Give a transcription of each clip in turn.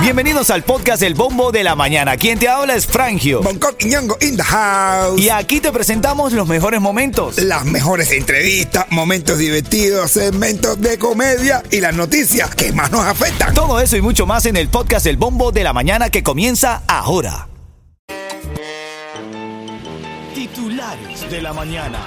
Bienvenidos al podcast El Bombo de la Mañana. Quien te habla es Frangio. Bangkok y Ñongo in the house. Y aquí te presentamos los mejores momentos. Las mejores entrevistas, momentos divertidos, segmentos de comedia y las noticias que más nos afectan. Todo eso y mucho más en el podcast El Bombo de la Mañana que comienza ahora. Titulares de la mañana.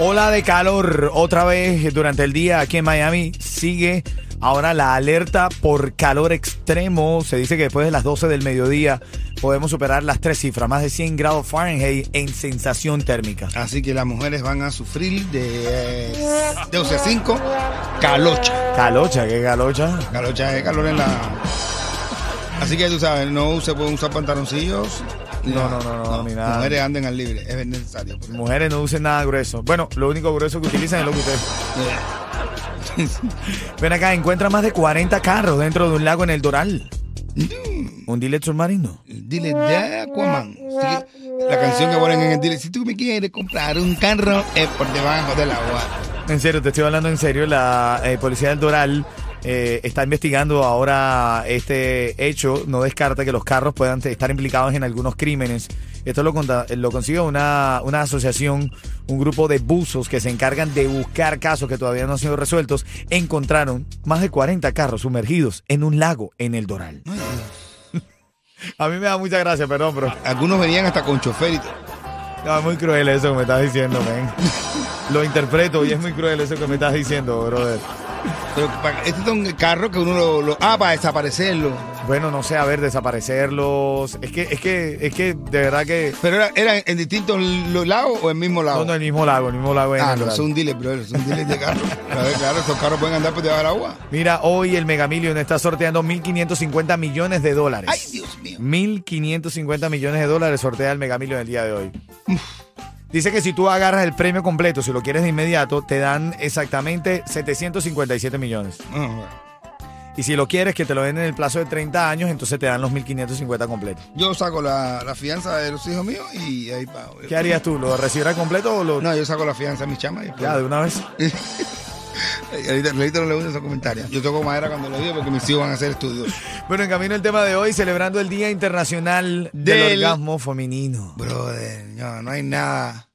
Ola de calor otra vez durante el día aquí en Miami. Sigue ahora la alerta por calor extremo. Se dice que después de las 12 del mediodía podemos superar las tres cifras, más de 100 grados Fahrenheit en sensación térmica. Así que las mujeres van a sufrir de, de 12 a 5, calocha. Calocha, ¿qué calocha? Calocha es calor en la... Así que tú sabes, no se pueden usar pantaloncillos. No, no, no, no, ni nada. Mujeres anden al libre, es necesario. Mujeres no usen nada grueso. Bueno, lo único grueso que utilizan es lo que ustedes. Ven acá, encuentra más de 40 carros dentro de un lago en el Doral. Un dilet submarino. Dile de Aquaman. La canción que ponen en el dile, si tú me quieres comprar un carro, es por debajo del agua. En serio, te estoy hablando en serio. La eh, policía del Doral eh, está investigando ahora este hecho. No descarta que los carros puedan estar implicados en algunos crímenes. Esto lo, lo consigue una, una asociación, un grupo de buzos que se encargan de buscar casos que todavía no han sido resueltos. Encontraron más de 40 carros sumergidos en un lago en el Doral. Ay. A mí me da mucha gracia, perdón, pero Algunos venían hasta con chofer y todo. no, es muy cruel eso que me estás diciendo, men. Lo interpreto y es muy cruel eso que me estás diciendo, brother. Pero para- estos son carros que uno lo, lo- Ah, para desaparecerlo. Bueno, no sé, a ver, desaparecerlos. Es que, es que, es que, de verdad que. Pero era, en distintos lagos o en el mismo lago. No, no, el mismo lago, el mismo lago. ah, no, Doral. son dealers, bro. De carros. A ver, claro, estos carros pueden andar por debajo del agua. Mira, hoy el Mega Million está sorteando 1.550 millones de dólares. Ay, Dios mío. 1.550 millones de dólares sortea el Mega Million el día de hoy. Dice que si tú agarras el premio completo, si lo quieres de inmediato, te dan exactamente 757 millones. Ah. Y si lo quieres que te lo den en el plazo de 30 años, entonces te dan los 1.550 completos. Yo saco la, la fianza de los hijos míos y ahí pago. ¿Qué harías tú? ¿Lo recibirás completo o lo.? No, yo saco la fianza de mis chamas y después- Ya, de una vez. Ahorita no le gusta esos comentarios. Yo toco madera cuando lo digo porque mis hijos van a hacer estudios. Bueno, en camino el tema de hoy, celebrando el Día Internacional del, Del- Orgasmo Femenino. Brother, no, no hay nada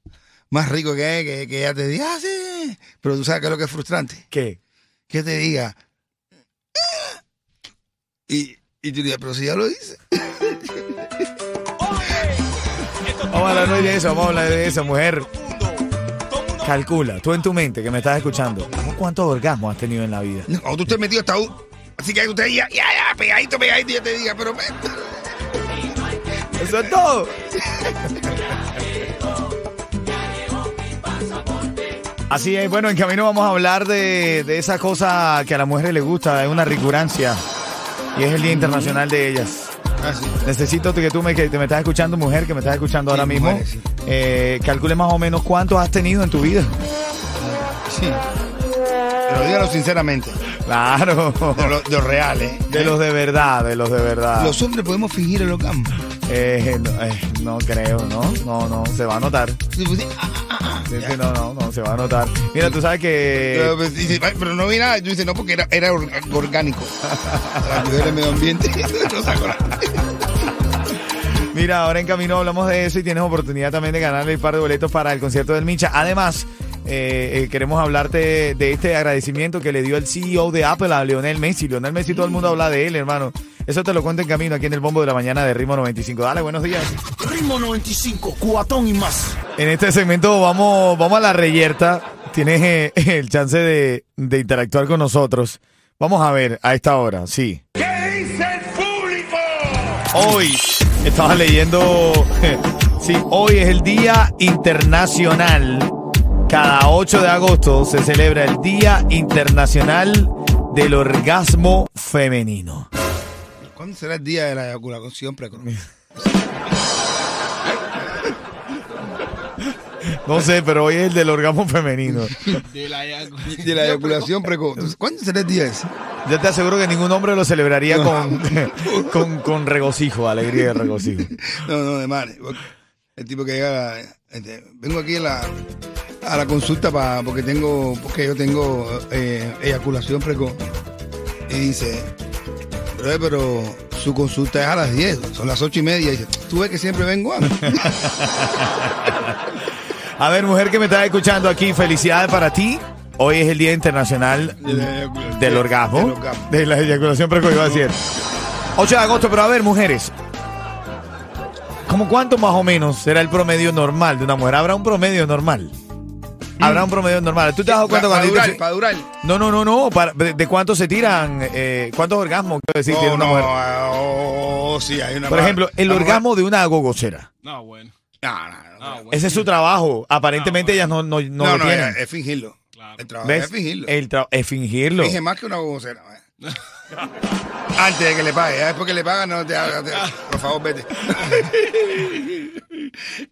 más rico que, que, que ella te diga, ah, sí. Pero tú sabes que es lo que es frustrante. ¿Qué? Que te diga. "Ah". Y, y tú digas, pero si ya lo dice. Vamos a hablar de eso, vamos a hablar de eso, mujer. Calcula, tú en tu mente que me estás escuchando, ¿cuántos orgasmos has tenido en la vida? O tú estés metido hasta un. Así que usted ya, ya, ya, pegadito, pegadito, y ya te diga, pero. Eso es todo. Así es, bueno, en camino vamos a hablar de, de esa cosa que a las mujeres les gusta, es una recurancia. Y es el Día Internacional de ellas. Así. Necesito que tú me, que te me estás escuchando, mujer, que me estás escuchando Sí, ahora mismo, mujeres, sí. eh, calcule más o menos cuántos has tenido en tu vida. Sí. Pero dígalo sinceramente. Claro. De lo, de lo real, ¿eh? De los de verdad, de los de verdad. Los hombres podemos fingir el orgasmo. Eh, no, eh, no creo, ¿no? No, no, se va a notar. Sí, pues, sí, ah, ah, ah, Sí, no, no, no, se va a notar. Mira, tú sabes que... Pero, pues, dice, "Ay, pero no vi nada. Y tú dices, no, porque era, orgánico. La mujer del medio ambiente. no saco la- Mira, ahora en camino hablamos de eso y tienes oportunidad también de ganarle un par de boletos para el concierto del Micha. Además, eh, eh, queremos hablarte de este agradecimiento que le dio el CEO de Apple a Lionel Messi. Lionel Messi, todo el mundo habla de él, hermano. Eso te lo cuento en camino aquí en el bombo de la mañana de Ritmo 95. Dale, buenos días. Ritmo 95, cuatón y más. En este segmento vamos, vamos a la reyerta. Tienes eh, el chance de, de interactuar con nosotros. Vamos a ver a esta hora, sí. ¿Qué dice el público? Hoy estaba leyendo, sí, hoy es el Día Internacional. Cada 8 de agosto se celebra el Día Internacional del Orgasmo Femenino. ¿Cuándo será el día de la eyaculación precoz? No sé, pero hoy es el del orgasmo femenino. De la eyaculación precoz. ¿Cuándo será el día ese? Yo te aseguro que ningún hombre lo celebraría con, con, con regocijo, alegría y regocijo. No, no, de madre. El tipo que llega, a la- este, vengo aquí a la, a la consulta para porque tengo, porque yo tengo eh, eyaculación precoz. Y dice, Pero su consulta es a las 10, son las 8 y media. Y dice, tú ves que siempre vengo antes. A ver, mujer que me estás escuchando aquí, felicidades para ti. Hoy es el Día Internacional del Orgasmo. Del orgasmo. De la eyaculación precoz, iba a decir. 8 de agosto, pero a ver, mujeres. ¿Cómo cuánto más o menos será el promedio normal de una mujer? ¿Habrá un promedio normal? ¿Habrá un promedio normal? ¿Tú te has dado cuenta para, cuando durar, dices- para durar. No, no, no, no. para- de, de cuánto se tiran? eh, ¿Cuántos orgasmos, quiero decir, tiene No, una no, mujer? oh, sí, hay una Por ejemplo, el orgasmo de una gogocera. No, bueno. No, no, no. No, bueno. Ese es su trabajo. Aparentemente ellas no, no, no, No, lo no, tienen. es, es fingirlo. Claro. El trabajo ¿Ves? es fingirlo. El tra- es fingirlo. Finge más que una gocera. Antes de que le pague, ya después que le pagan, no te hagas. Por favor, vete.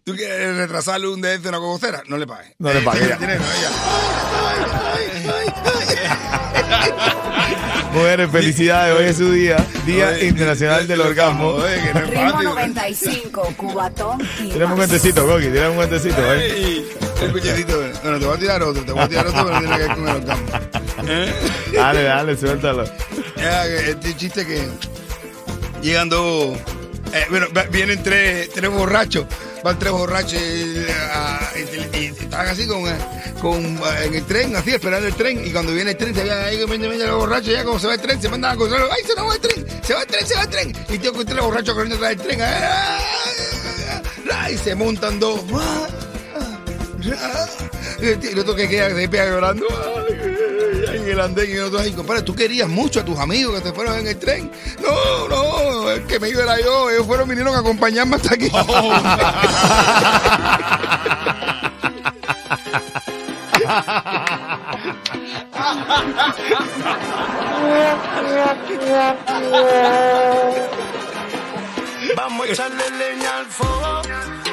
¿Tú quieres retrasarle un DF a una gocera? No le pagues. No le pagues, ya. Dinero, ella. Mujeres, felicidades. Hoy es su día. Día Oye, Internacional del Orgasmo. Oye, que no es Ritmo fácil. 95, Cubatón Tírame un guantecito, Coqui. Tírame un guantecito, ¿eh? El cuchillito. Bueno, te voy a tirar otro, te voy a tirar otro, pero no tiene que ver con el orgasmo. Dale, dale, suéltalo. Este chiste que llegando, eh, bueno, vienen tres, tres borrachos, van tres borrachos ah, están así con, eh, con ah, en el tren, así esperando el tren, y cuando viene el tren, se ve ahí que viene, viene los borrachos, ya como se va el tren, se mandan a cruzar, ¡ay, se nos va el tren! ¡Se va el tren, se va el tren! Y tengo que tres borrachos corriendo atrás del tren, ¡ah! ¡ah! y se montan dos, ¡ah! ¡ah! y el otro que queda se pega llorando, en el andén y el otro, ay, compadre, tú querías mucho a tus amigos que te fueron en el tren. No, no, el que me iba era yo. Ellos fueron, vinieron a acompañarme hasta aquí. Vamos a echarle leña al fuego.